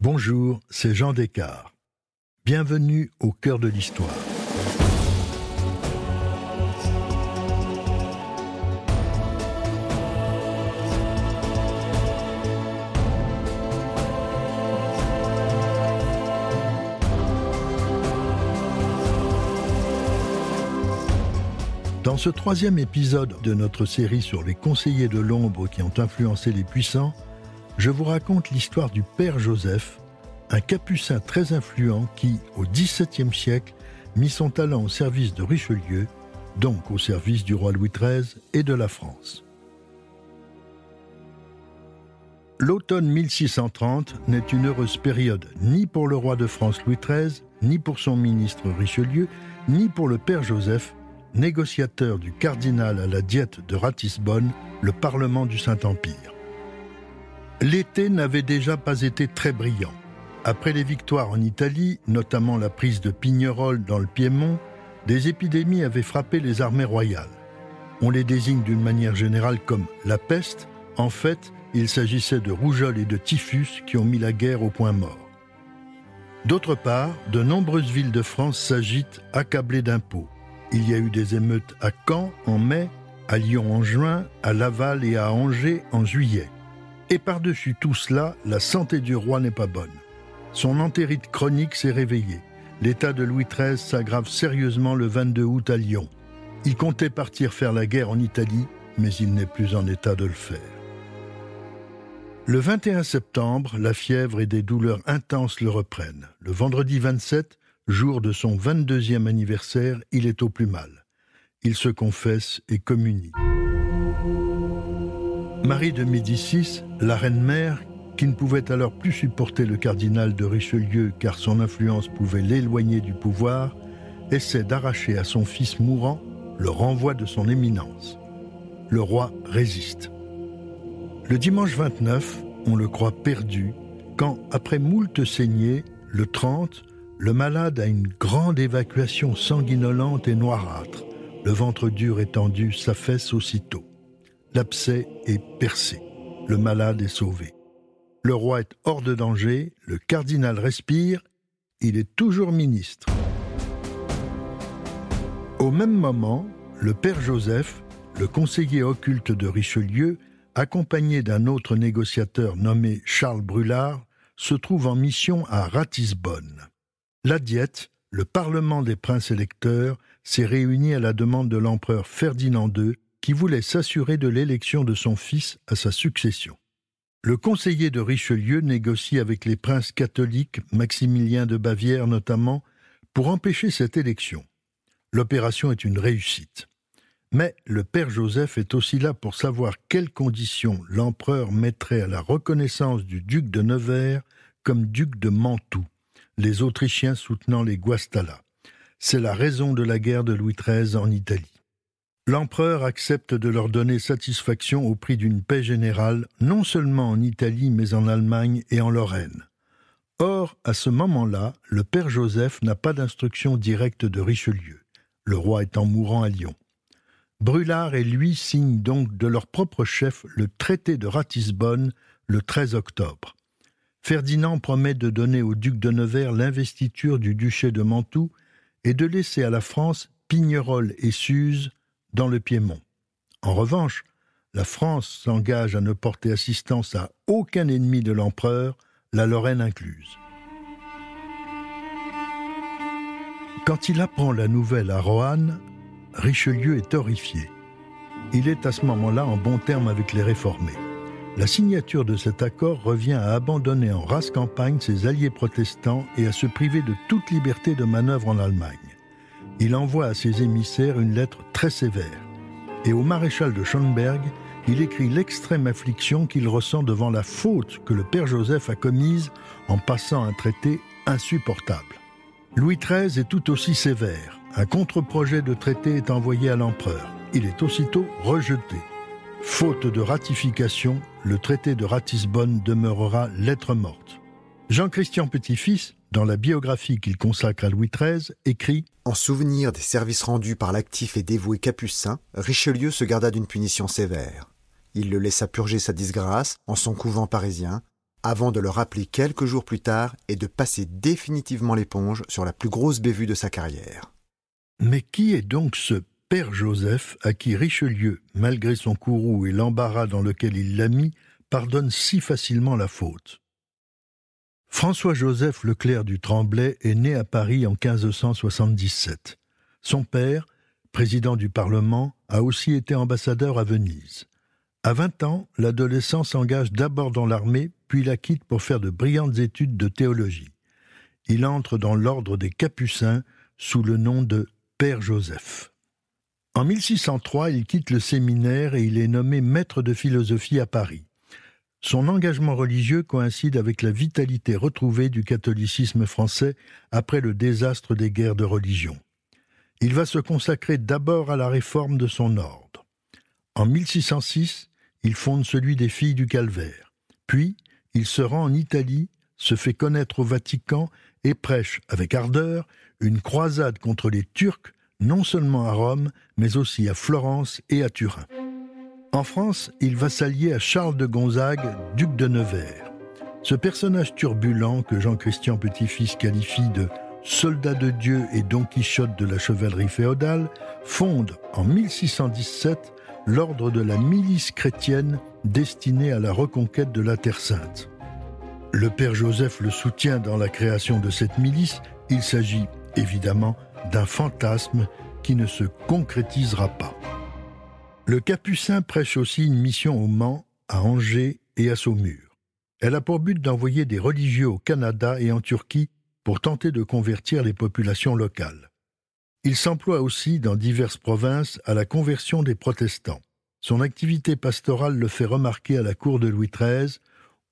Bonjour, c'est Jean Descartes. Bienvenue au cœur de l'histoire. Dans ce troisième épisode de notre série sur les conseillers de l'ombre qui ont influencé les puissants, je vous raconte l'histoire du Père Joseph, un capucin très influent qui, au XVIIe siècle, mit son talent au service de Richelieu, donc au service du roi Louis XIII et de la France. L'automne 1630 n'est une heureuse période ni pour le roi de France Louis XIII, ni pour son ministre Richelieu, ni pour le Père Joseph, négociateur du cardinal à la diète de Ratisbonne, le Parlement du Saint-Empire. L'été n'avait déjà pas été très brillant. Après les victoires en Italie, notamment la prise de Pignerol dans le Piémont, des épidémies avaient frappé les armées royales. On les désigne d'une manière générale comme la peste. En fait, il s'agissait de rougeole et de typhus qui ont mis la guerre au point mort. D'autre part, de nombreuses villes de France s'agitent accablées d'impôts. Il y a eu des émeutes à Caen en mai, à Lyon en juin, à Laval et à Angers en juillet. Et par-dessus tout cela, la santé du roi n'est pas bonne. Son entérite chronique s'est réveillée. L'état de Louis XIII s'aggrave sérieusement le 22 août à Lyon. Il comptait partir faire la guerre en Italie, mais il n'est plus en état de le faire. Le 21 septembre, la fièvre et des douleurs intenses le reprennent. Le vendredi 27, Jour de son 22e anniversaire, il est au plus mal. Il se confesse et communie. Marie de Médicis, la reine-mère, qui ne pouvait alors plus supporter le cardinal de Richelieu car son influence pouvait l'éloigner du pouvoir, essaie d'arracher à son fils mourant le renvoi de son éminence. Le roi résiste. Le dimanche 29, on le croit perdu, quand, après moult saignées, le 30, le malade a une grande évacuation sanguinolente et noirâtre. Le ventre dur et tendu s'affaisse aussitôt. L'abcès est percé. Le malade est sauvé. Le roi est hors de danger, le cardinal respire, il est toujours ministre. Au même moment, le père Joseph, le conseiller occulte de Richelieu, accompagné d'un autre négociateur nommé Charles Brulard, se trouve en mission à Ratisbonne. La Diète, le Parlement des princes électeurs, s'est réuni à la demande de l'empereur Ferdinand II, qui voulait s'assurer de l'élection de son fils à sa succession. Le conseiller de Richelieu négocie avec les princes catholiques, Maximilien de Bavière notamment, pour empêcher cette élection. L'opération est une réussite. Mais le père Joseph est aussi là pour savoir quelles conditions l'empereur mettrait à la reconnaissance du duc de Nevers comme duc de Mantoue les Autrichiens soutenant les Guastalla. C'est la raison de la guerre de Louis XIII en Italie. L'empereur accepte de leur donner satisfaction au prix d'une paix générale, non seulement en Italie, mais en Allemagne et en Lorraine. Or, à ce moment-là, le père Joseph n'a pas d'instruction directe de Richelieu, le roi étant mourant à Lyon. Brulard et lui signent donc de leur propre chef le traité de Ratisbonne le 13 octobre. Ferdinand promet de donner au duc de Nevers l'investiture du duché de Mantoue et de laisser à la France Pignerol et Suse dans le Piémont. En revanche, la France s'engage à ne porter assistance à aucun ennemi de l'empereur, la Lorraine incluse. Quand il apprend la nouvelle à Roanne, Richelieu est horrifié. Il est à ce moment-là en bon terme avec les réformés. La signature de cet accord revient à abandonner en race campagne ses alliés protestants et à se priver de toute liberté de manœuvre en Allemagne. Il envoie à ses émissaires une lettre très sévère. Et au maréchal de Schönberg, il écrit l'extrême affliction qu'il ressent devant la faute que le père Joseph a commise en passant un traité insupportable. Louis XIII est tout aussi sévère. Un contre-projet de traité est envoyé à l'empereur. Il est aussitôt rejeté. Faute de ratification, le traité de Ratisbonne demeurera lettre morte. Jean-Christian Petit-Fils, dans la biographie qu'il consacre à Louis XIII, écrit En souvenir des services rendus par l'actif et dévoué Capucin, Richelieu se garda d'une punition sévère. Il le laissa purger sa disgrâce en son couvent parisien, avant de le rappeler quelques jours plus tard et de passer définitivement l'éponge sur la plus grosse bévue de sa carrière. Mais qui est donc ce Père Joseph à qui Richelieu, malgré son courroux et l'embarras dans lequel il l'a mis, pardonne si facilement la faute? François-Joseph Leclerc du Tremblay est né à Paris en 1577. Son père, président du Parlement, a aussi été ambassadeur à Venise. À 20 ans, l'adolescent s'engage d'abord dans l'armée, puis la quitte pour faire de brillantes études de théologie. Il entre dans l'ordre des Capucins sous le nom de Père Joseph. En 1603, il quitte le séminaire et il est nommé maître de philosophie à Paris. Son engagement religieux coïncide avec la vitalité retrouvée du catholicisme français après le désastre des guerres de religion. Il va se consacrer d'abord à la réforme de son ordre. En 1606, il fonde celui des filles du Calvaire. Puis, il se rend en Italie, se fait connaître au Vatican et prêche avec ardeur une croisade contre les Turcs, non seulement à Rome, mais aussi à Florence et à Turin. En France, il va s'allier à Charles de Gonzague, duc de Nevers. Ce personnage turbulent que Jean-Christian Petit-Fils qualifie de soldat de Dieu et Don Quichotte de la chevalerie féodale, fonde en 1617 l'ordre de la milice chrétienne destinée à la reconquête de la Terre sainte. Le père Joseph le soutient dans la création de cette milice, il s'agit évidemment d'un fantasme qui ne se concrétisera pas. Le Capucin prêche aussi une mission au Mans, à Angers et à Saumur. Elle a pour but d'envoyer des religieux au Canada et en Turquie pour tenter de convertir les populations locales. Il s'emploie aussi dans diverses provinces à la conversion des protestants. Son activité pastorale le fait remarquer à la cour de Louis XIII.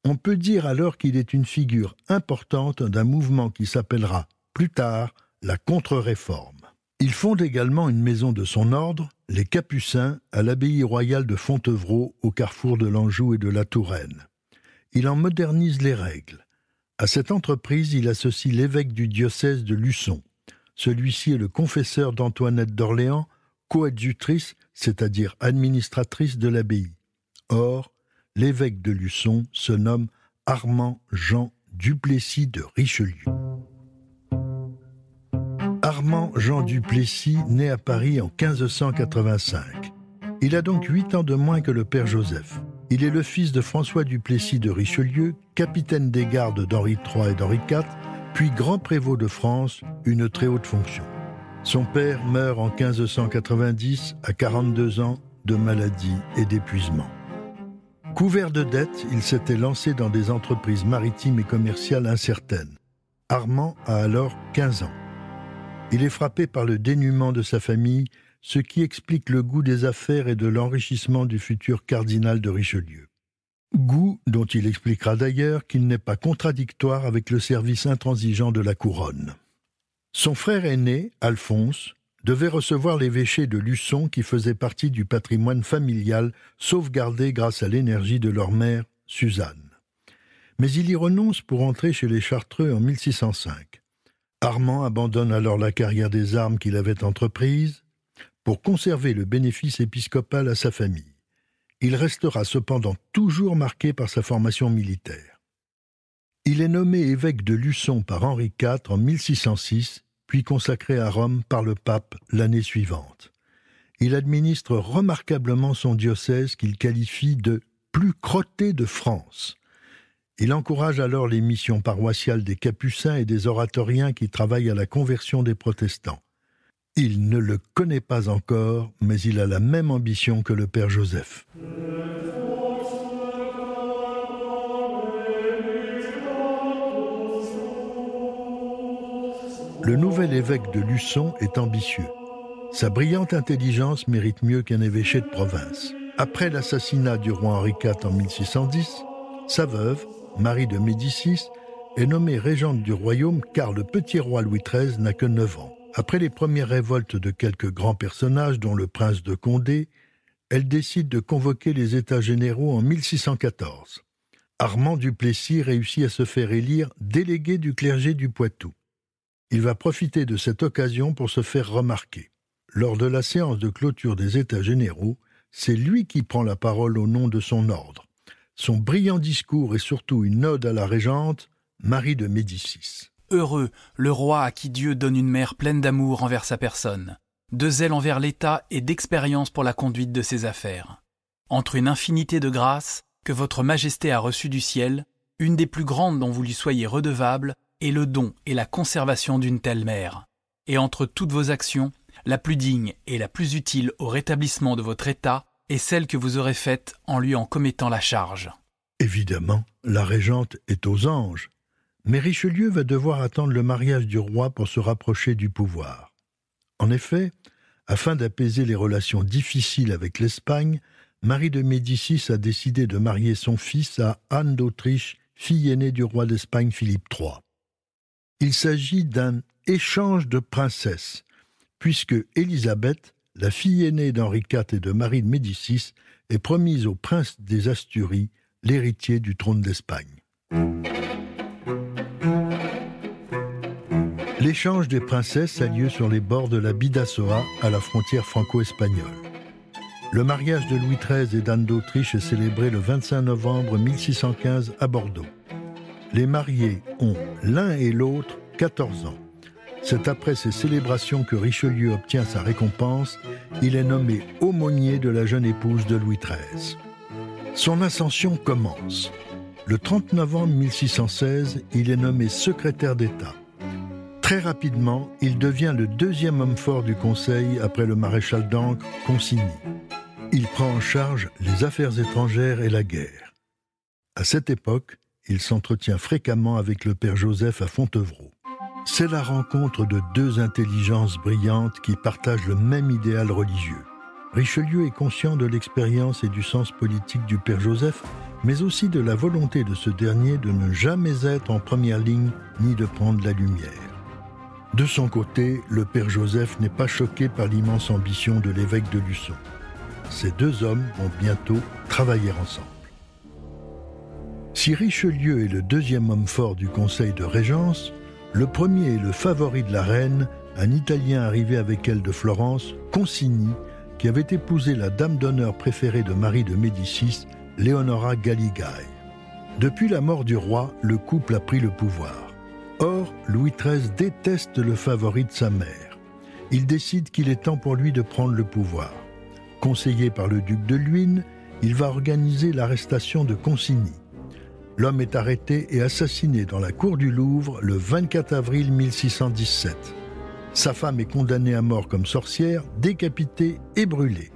On peut dire alors qu'il est une figure importante d'un mouvement qui s'appellera plus tard la contre-réforme. Il fonde également une maison de son ordre, les Capucins, à l'abbaye royale de Fontevraud, au carrefour de l'Anjou et de la Touraine. Il en modernise les règles. À cette entreprise, il associe l'évêque du diocèse de Luçon. Celui-ci est le confesseur d'Antoinette d'Orléans, coadjutrice, c'est-à-dire administratrice de l'abbaye. Or, l'évêque de Luçon se nomme Armand Jean Duplessis de Richelieu. Armand Jean Duplessis naît à Paris en 1585. Il a donc huit ans de moins que le père Joseph. Il est le fils de François Duplessis de Richelieu, capitaine des gardes d'Henri III et d'Henri IV, puis grand prévôt de France, une très haute fonction. Son père meurt en 1590 à 42 ans de maladie et d'épuisement. Couvert de dettes, il s'était lancé dans des entreprises maritimes et commerciales incertaines. Armand a alors 15 ans. Il est frappé par le dénuement de sa famille, ce qui explique le goût des affaires et de l'enrichissement du futur cardinal de Richelieu. Goût dont il expliquera d'ailleurs qu'il n'est pas contradictoire avec le service intransigeant de la couronne. Son frère aîné, Alphonse, devait recevoir l'évêché de Luçon qui faisait partie du patrimoine familial sauvegardé grâce à l'énergie de leur mère, Suzanne. Mais il y renonce pour entrer chez les Chartreux en 1605. Armand abandonne alors la carrière des armes qu'il avait entreprise pour conserver le bénéfice épiscopal à sa famille. Il restera cependant toujours marqué par sa formation militaire. Il est nommé évêque de Luçon par Henri IV en 1606, puis consacré à Rome par le pape l'année suivante. Il administre remarquablement son diocèse qu'il qualifie de plus crotté de France. Il encourage alors les missions paroissiales des capucins et des oratoriens qui travaillent à la conversion des protestants. Il ne le connaît pas encore, mais il a la même ambition que le Père Joseph. Le nouvel évêque de Luçon est ambitieux. Sa brillante intelligence mérite mieux qu'un évêché de province. Après l'assassinat du roi Henri IV en 1610, sa veuve, Marie de Médicis, est nommée régente du royaume car le petit roi Louis XIII n'a que 9 ans. Après les premières révoltes de quelques grands personnages, dont le prince de Condé, elle décide de convoquer les États généraux en 1614. Armand Duplessis réussit à se faire élire délégué du clergé du Poitou. Il va profiter de cette occasion pour se faire remarquer. Lors de la séance de clôture des États généraux, c'est lui qui prend la parole au nom de son ordre. Son brillant discours et surtout une ode à la régente, Marie de Médicis. Heureux le roi à qui Dieu donne une mère pleine d'amour envers sa personne, de zèle envers l'État et d'expérience pour la conduite de ses affaires. Entre une infinité de grâces que votre Majesté a reçues du ciel, une des plus grandes dont vous lui soyez redevable est le don et la conservation d'une telle mère. Et entre toutes vos actions, la plus digne et la plus utile au rétablissement de votre État est celle que vous aurez faite en lui en commettant la charge. Évidemment, la régente est aux anges, mais Richelieu va devoir attendre le mariage du roi pour se rapprocher du pouvoir. En effet, afin d'apaiser les relations difficiles avec l'Espagne, Marie de Médicis a décidé de marier son fils à Anne d'Autriche, fille aînée du roi d'Espagne Philippe III. Il s'agit d'un échange de princesses, puisque Élisabeth, la fille aînée d'Henri IV et de Marie de Médicis, est promise au prince des Asturies, l'héritier du trône d'Espagne. L'échange des princesses a lieu sur les bords de la Bidassoa, à la frontière franco-espagnole. Le mariage de Louis XIII et d'Anne d'Autriche est célébré le 25 novembre 1615 à Bordeaux. Les mariés ont l'un et l'autre 14 ans. C'est après ces célébrations que Richelieu obtient sa récompense. Il est nommé aumônier de la jeune épouse de Louis XIII. Son ascension commence. Le 30 novembre 1616, il est nommé secrétaire d'État. Très rapidement, il devient le deuxième homme fort du Conseil après le maréchal d'Ancre Consigny. Il prend en charge les affaires étrangères et la guerre. À cette époque, il s'entretient fréquemment avec le père Joseph à Fontevraud. C'est la rencontre de deux intelligences brillantes qui partagent le même idéal religieux. Richelieu est conscient de l'expérience et du sens politique du père Joseph, mais aussi de la volonté de ce dernier de ne jamais être en première ligne ni de prendre la lumière. De son côté, le père Joseph n'est pas choqué par l'immense ambition de l'évêque de Luçon. Ces deux hommes vont bientôt travailler ensemble. Si Richelieu est le deuxième homme fort du Conseil de Régence, le premier est le favori de la reine, un Italien arrivé avec elle de Florence, Consigny, qui avait épousé la dame d'honneur préférée de Marie de Médicis, Leonora Galigai. Depuis la mort du roi, le couple a pris le pouvoir. Or, Louis XIII déteste le favori de sa mère. Il décide qu'il est temps pour lui de prendre le pouvoir. Conseillé par le duc de Luynes, il va organiser l'arrestation de Consigny. L'homme est arrêté et assassiné dans la cour du Louvre le 24 avril 1617. Sa femme est condamnée à mort comme sorcière, décapitée et brûlée.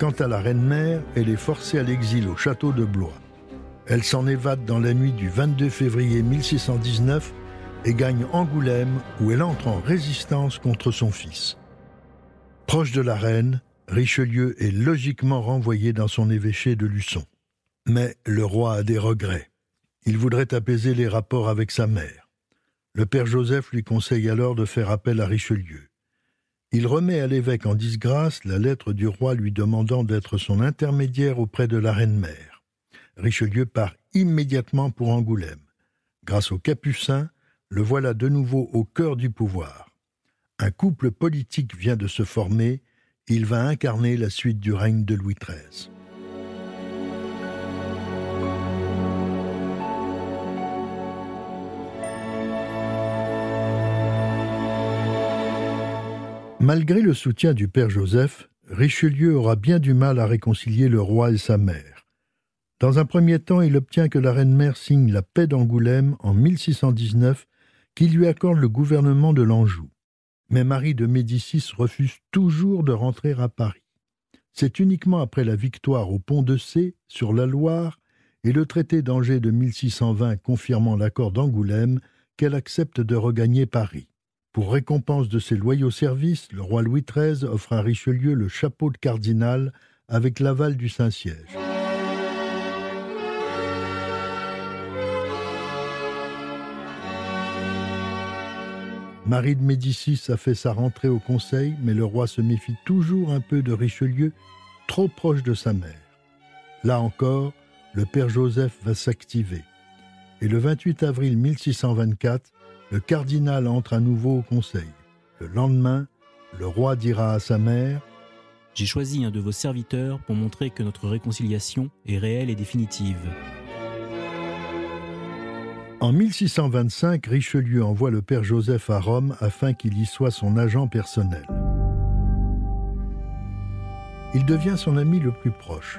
Quant à la reine-mère, elle est forcée à l'exil au château de Blois. Elle s'en évade dans la nuit du 22 février 1619 et gagne Angoulême où elle entre en résistance contre son fils. Proche de la reine, Richelieu est logiquement renvoyé dans son évêché de Luçon. Mais le roi a des regrets. Il voudrait apaiser les rapports avec sa mère. Le père Joseph lui conseille alors de faire appel à Richelieu. Il remet à l'évêque en disgrâce la lettre du roi lui demandant d'être son intermédiaire auprès de la reine-mère. Richelieu part immédiatement pour Angoulême. Grâce aux Capucins, le voilà de nouveau au cœur du pouvoir. Un couple politique vient de se former, il va incarner la suite du règne de Louis XIII. Malgré le soutien du père Joseph, Richelieu aura bien du mal à réconcilier le roi et sa mère. Dans un premier temps, il obtient que la reine-mère signe la paix d'Angoulême en 1619 qui lui accorde le gouvernement de l'Anjou. Mais Marie de Médicis refuse toujours de rentrer à Paris. C'est uniquement après la victoire au pont de C, sur la Loire, et le traité d'Angers de 1620 confirmant l'accord d'Angoulême qu'elle accepte de regagner Paris. Pour récompense de ses loyaux services, le roi Louis XIII offre à Richelieu le chapeau de cardinal avec l'aval du Saint-Siège. Marie de Médicis a fait sa rentrée au Conseil, mais le roi se méfie toujours un peu de Richelieu, trop proche de sa mère. Là encore, le père Joseph va s'activer. Et le 28 avril 1624, le cardinal entre à nouveau au Conseil. Le lendemain, le roi dira à sa mère J'ai choisi un de vos serviteurs pour montrer que notre réconciliation est réelle et définitive. En 1625, Richelieu envoie le père Joseph à Rome afin qu'il y soit son agent personnel. Il devient son ami le plus proche.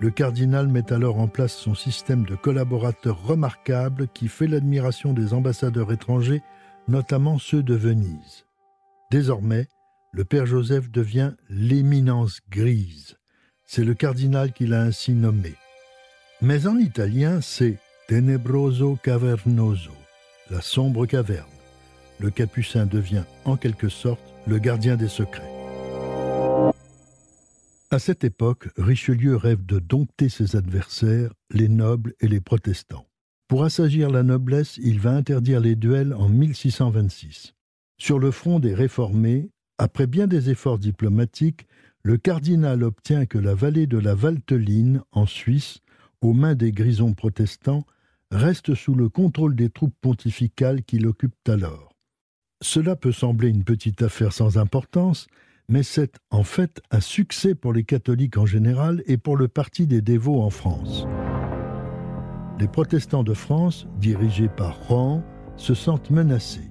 Le cardinal met alors en place son système de collaborateurs remarquables qui fait l'admiration des ambassadeurs étrangers, notamment ceux de Venise. Désormais, le père Joseph devient l'éminence grise. C'est le cardinal qui l'a ainsi nommé. Mais en italien, c'est Tenebroso Cavernoso, la sombre caverne. Le capucin devient en quelque sorte le gardien des secrets. À cette époque, Richelieu rêve de dompter ses adversaires, les nobles et les protestants. Pour assagir la noblesse, il va interdire les duels en 1626. Sur le front des réformés, après bien des efforts diplomatiques, le cardinal obtient que la vallée de la Valteline, en Suisse, aux mains des grisons protestants, reste sous le contrôle des troupes pontificales qui l'occupent alors. Cela peut sembler une petite affaire sans importance, mais c'est en fait un succès pour les catholiques en général et pour le parti des dévots en France. Les protestants de France, dirigés par Rohan, se sentent menacés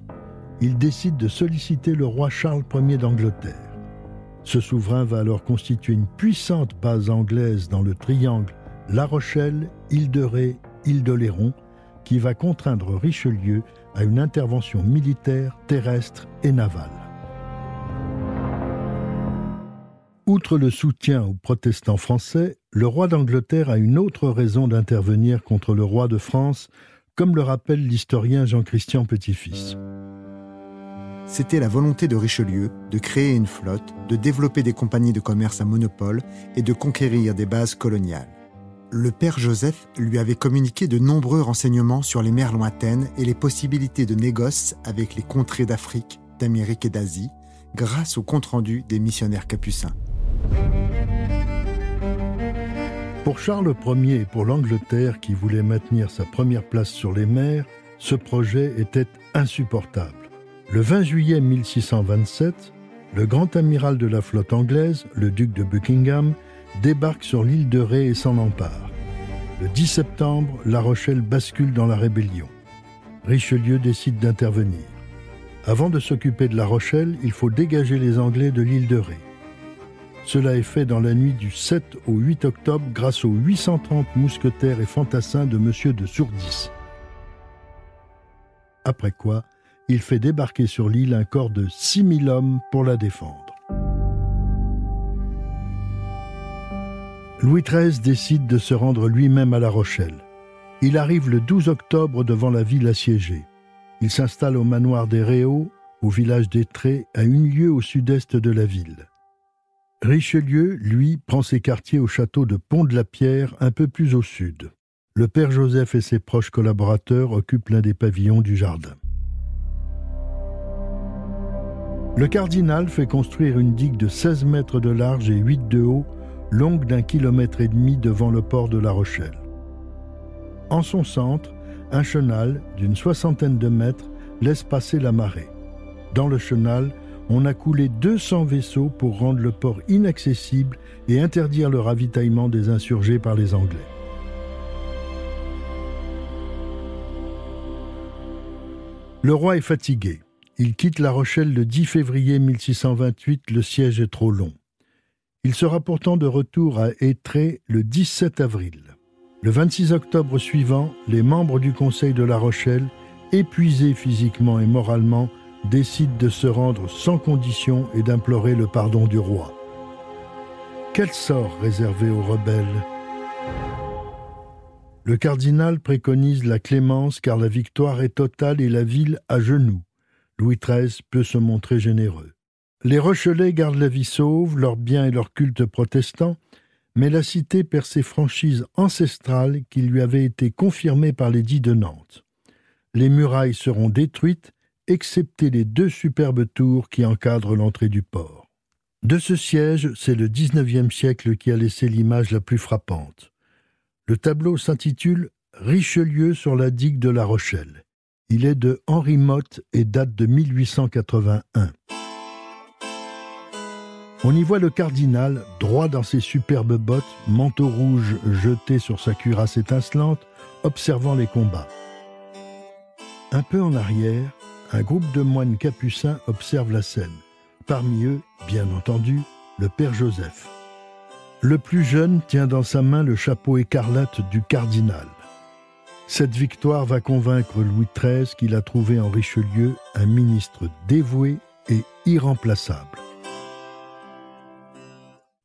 il décide de solliciter le roi Charles Ier d'Angleterre. Ce souverain va alors constituer une puissante base anglaise dans le triangle La Rochelle, Île de Ré, Île de Léron, qui va contraindre Richelieu à une intervention militaire, terrestre et navale. Outre le soutien aux protestants français, le roi d'Angleterre a une autre raison d'intervenir contre le roi de France, comme le rappelle l'historien Jean-Christian Petit-Fils c'était la volonté de Richelieu de créer une flotte, de développer des compagnies de commerce à monopole et de conquérir des bases coloniales. Le père Joseph lui avait communiqué de nombreux renseignements sur les mers lointaines et les possibilités de négoce avec les contrées d'Afrique, d'Amérique et d'Asie, grâce au compte-rendu des missionnaires capucins. Pour Charles Ier et pour l'Angleterre qui voulait maintenir sa première place sur les mers, ce projet était insupportable. Le 20 juillet 1627, le grand amiral de la flotte anglaise, le duc de Buckingham, débarque sur l'île de Ré et s'en empare. Le 10 septembre, La Rochelle bascule dans la rébellion. Richelieu décide d'intervenir. Avant de s'occuper de La Rochelle, il faut dégager les Anglais de l'île de Ré. Cela est fait dans la nuit du 7 au 8 octobre grâce aux 830 mousquetaires et fantassins de M. de Sourdis. Après quoi, il fait débarquer sur l'île un corps de 6000 hommes pour la défendre. Louis XIII décide de se rendre lui-même à La Rochelle. Il arrive le 12 octobre devant la ville assiégée. Il s'installe au manoir des Réaux, au village d'Étré, à une lieue au sud-est de la ville. Richelieu, lui, prend ses quartiers au château de Pont-de-la-Pierre, un peu plus au sud. Le père Joseph et ses proches collaborateurs occupent l'un des pavillons du jardin. Le cardinal fait construire une digue de 16 mètres de large et 8 de haut, longue d'un kilomètre et demi devant le port de La Rochelle. En son centre, un chenal d'une soixantaine de mètres laisse passer la marée. Dans le chenal, on a coulé 200 vaisseaux pour rendre le port inaccessible et interdire le ravitaillement des insurgés par les Anglais. Le roi est fatigué. Il quitte La Rochelle le 10 février 1628, le siège est trop long. Il sera pourtant de retour à Étré le 17 avril. Le 26 octobre suivant, les membres du Conseil de La Rochelle, épuisés physiquement et moralement, décident de se rendre sans condition et d'implorer le pardon du roi. Quel sort réservé aux rebelles? Le cardinal préconise la clémence car la victoire est totale et la ville à genoux. Louis XIII peut se montrer généreux. Les Rochelais gardent la vie sauve, leurs biens et leur culte protestant, mais la cité perd ses franchises ancestrales qui lui avaient été confirmées par l'édit de Nantes. Les murailles seront détruites, excepté les deux superbes tours qui encadrent l'entrée du port. De ce siège, c'est le XIXe siècle qui a laissé l'image la plus frappante. Le tableau s'intitule Richelieu sur la digue de La Rochelle. Il est de Henri Motte et date de 1881. On y voit le cardinal, droit dans ses superbes bottes, manteau rouge jeté sur sa cuirasse étincelante, observant les combats. Un peu en arrière, un groupe de moines capucins observe la scène. Parmi eux, bien entendu, le père Joseph. Le plus jeune tient dans sa main le chapeau écarlate du cardinal. Cette victoire va convaincre Louis XIII qu'il a trouvé en Richelieu un ministre dévoué et irremplaçable.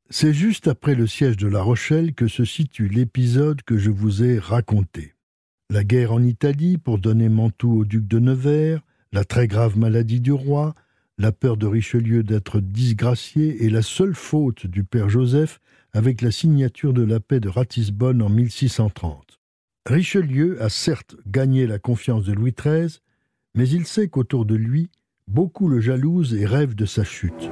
C'est juste après le siège de La Rochelle que se situe l'épisode que je vous ai raconté. La guerre en Italie pour donner Mantoue au duc de Nevers, la très grave maladie du roi, la peur de Richelieu d'être disgracié et la seule faute du père Joseph avec la signature de la paix de Ratisbonne en 1630. Richelieu a certes gagné la confiance de Louis XIII, mais il sait qu'autour de lui, beaucoup le jalousent et rêvent de sa chute.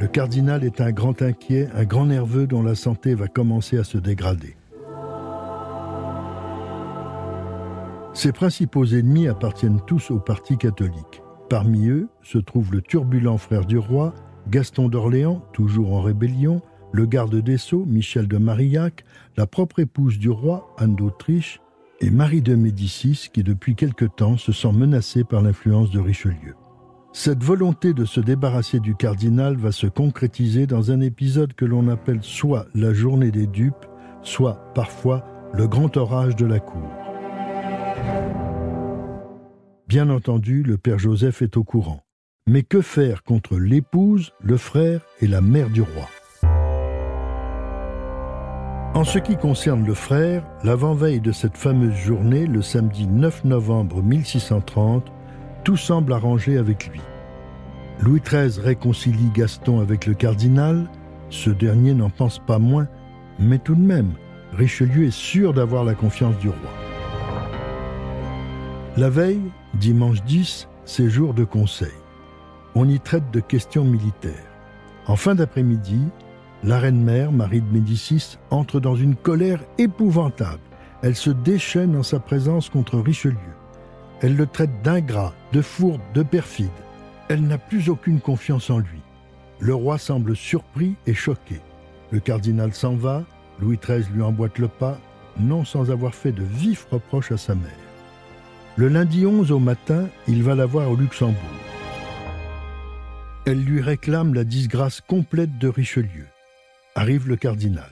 Le cardinal est un grand inquiet, un grand nerveux dont la santé va commencer à se dégrader. Ses principaux ennemis appartiennent tous au parti catholique. Parmi eux se trouve le turbulent frère du roi, Gaston d'Orléans, toujours en rébellion, le garde des Sceaux, Michel de Marillac, la propre épouse du roi, Anne d'Autriche, et Marie de Médicis, qui depuis quelque temps se sent menacée par l'influence de Richelieu. Cette volonté de se débarrasser du cardinal va se concrétiser dans un épisode que l'on appelle soit la journée des dupes, soit parfois le grand orage de la cour. Bien entendu, le père Joseph est au courant. Mais que faire contre l'épouse, le frère et la mère du roi? En ce qui concerne le frère, l'avant-veille de cette fameuse journée, le samedi 9 novembre 1630, tout semble arrangé avec lui. Louis XIII réconcilie Gaston avec le cardinal, ce dernier n'en pense pas moins, mais tout de même, Richelieu est sûr d'avoir la confiance du roi. La veille, dimanche 10, c'est jour de conseil. On y traite de questions militaires. En fin d'après-midi, la reine-mère, Marie de Médicis, entre dans une colère épouvantable. Elle se déchaîne en sa présence contre Richelieu. Elle le traite d'ingrat, de fourbe, de perfide. Elle n'a plus aucune confiance en lui. Le roi semble surpris et choqué. Le cardinal s'en va, Louis XIII lui emboîte le pas, non sans avoir fait de vifs reproches à sa mère. Le lundi 11 au matin, il va la voir au Luxembourg. Elle lui réclame la disgrâce complète de Richelieu. Arrive le cardinal.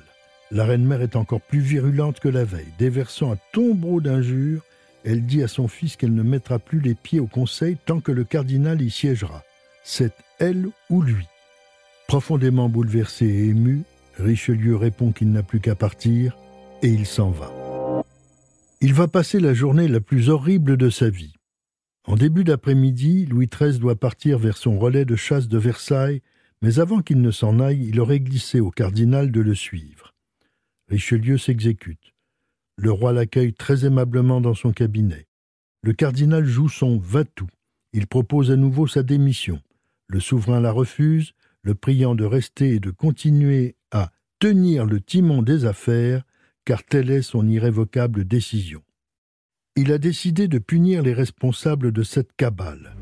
La reine-mère est encore plus virulente que la veille. Déversant un tombeau d'injures, elle dit à son fils qu'elle ne mettra plus les pieds au conseil tant que le cardinal y siégera. C'est elle ou lui. Profondément bouleversé et ému, Richelieu répond qu'il n'a plus qu'à partir et il s'en va. Il va passer la journée la plus horrible de sa vie. En début d'après-midi, Louis XIII doit partir vers son relais de chasse de Versailles mais avant qu'il ne s'en aille, il aurait glissé au cardinal de le suivre. Richelieu s'exécute. Le roi l'accueille très aimablement dans son cabinet. Le cardinal joue son va-tout. Il propose à nouveau sa démission. Le souverain la refuse, le priant de rester et de continuer à tenir le timon des affaires, car telle est son irrévocable décision. Il a décidé de punir les responsables de cette cabale.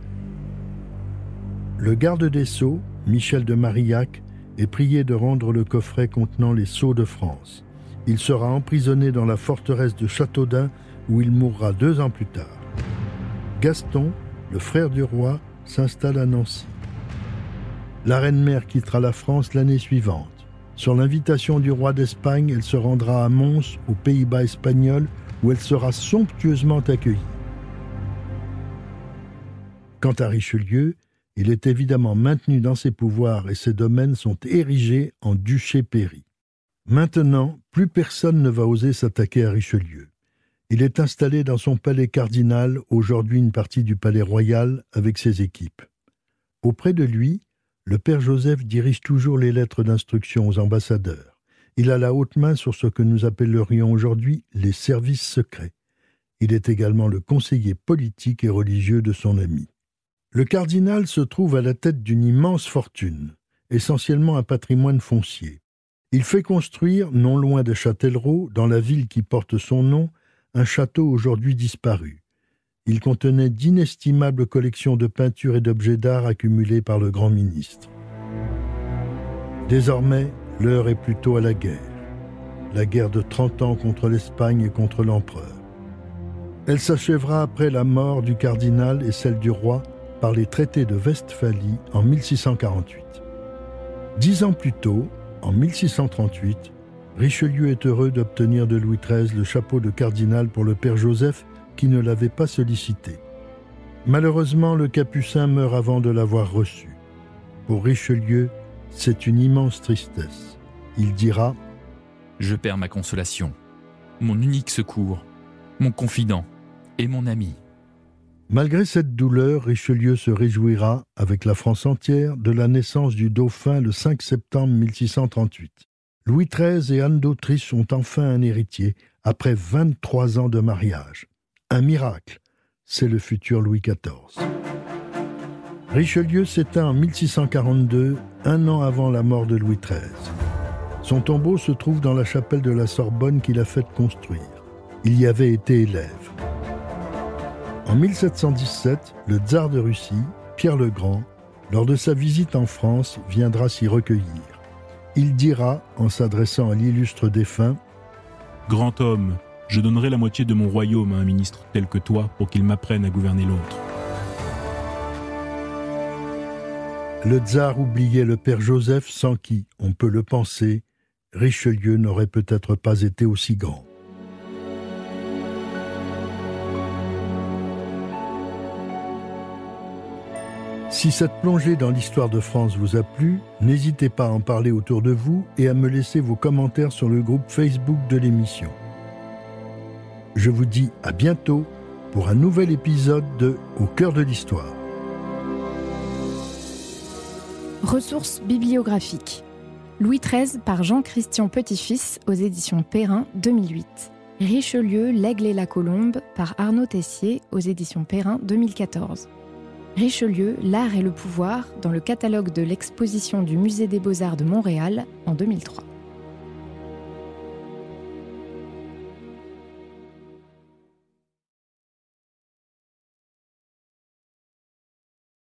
Le garde des Sceaux, Michel de Marillac, est prié de rendre le coffret contenant les sceaux de France. Il sera emprisonné dans la forteresse de Châteaudun où il mourra deux ans plus tard. Gaston, le frère du roi, s'installe à Nancy. La reine-mère quittera la France l'année suivante. Sur l'invitation du roi d'Espagne, elle se rendra à Mons, aux Pays-Bas espagnols, où elle sera somptueusement accueillie. Quant à Richelieu, il est évidemment maintenu dans ses pouvoirs et ses domaines sont érigés en duché péri. Maintenant, plus personne ne va oser s'attaquer à Richelieu. Il est installé dans son palais cardinal, aujourd'hui une partie du palais royal, avec ses équipes. Auprès de lui, le père Joseph dirige toujours les lettres d'instruction aux ambassadeurs. Il a la haute main sur ce que nous appellerions aujourd'hui les services secrets. Il est également le conseiller politique et religieux de son ami. Le cardinal se trouve à la tête d'une immense fortune, essentiellement un patrimoine foncier. Il fait construire, non loin de Châtellerault, dans la ville qui porte son nom, un château aujourd'hui disparu. Il contenait d'inestimables collections de peintures et d'objets d'art accumulés par le grand ministre. Désormais, l'heure est plutôt à la guerre. La guerre de 30 ans contre l'Espagne et contre l'empereur. Elle s'achèvera après la mort du cardinal et celle du roi par les traités de Westphalie en 1648. Dix ans plus tôt, en 1638, Richelieu est heureux d'obtenir de Louis XIII le chapeau de cardinal pour le père Joseph qui ne l'avait pas sollicité. Malheureusement, le capucin meurt avant de l'avoir reçu. Pour Richelieu, c'est une immense tristesse. Il dira ⁇ Je perds ma consolation, mon unique secours, mon confident et mon ami. Malgré cette douleur, Richelieu se réjouira, avec la France entière, de la naissance du dauphin le 5 septembre 1638. Louis XIII et Anne d'Autriche ont enfin un héritier, après 23 ans de mariage. Un miracle, c'est le futur Louis XIV. Richelieu s'éteint en 1642, un an avant la mort de Louis XIII. Son tombeau se trouve dans la chapelle de la Sorbonne qu'il a fait construire. Il y avait été élève. En 1717, le tsar de Russie, Pierre le Grand, lors de sa visite en France, viendra s'y recueillir. Il dira, en s'adressant à l'illustre défunt, Grand homme, je donnerai la moitié de mon royaume à un ministre tel que toi pour qu'il m'apprenne à gouverner l'autre. Le tsar oubliait le père Joseph sans qui, on peut le penser, Richelieu n'aurait peut-être pas été aussi grand. Si cette plongée dans l'histoire de France vous a plu, n'hésitez pas à en parler autour de vous et à me laisser vos commentaires sur le groupe Facebook de l'émission. Je vous dis à bientôt pour un nouvel épisode de Au cœur de l'histoire. Ressources bibliographiques. Louis XIII par Jean-Christian Petit-Fils aux éditions Perrin 2008. Richelieu, l'Aigle et la Colombe par Arnaud Tessier aux éditions Perrin 2014. Richelieu, l'art et le pouvoir dans le catalogue de l'exposition du Musée des beaux-arts de Montréal en 2003.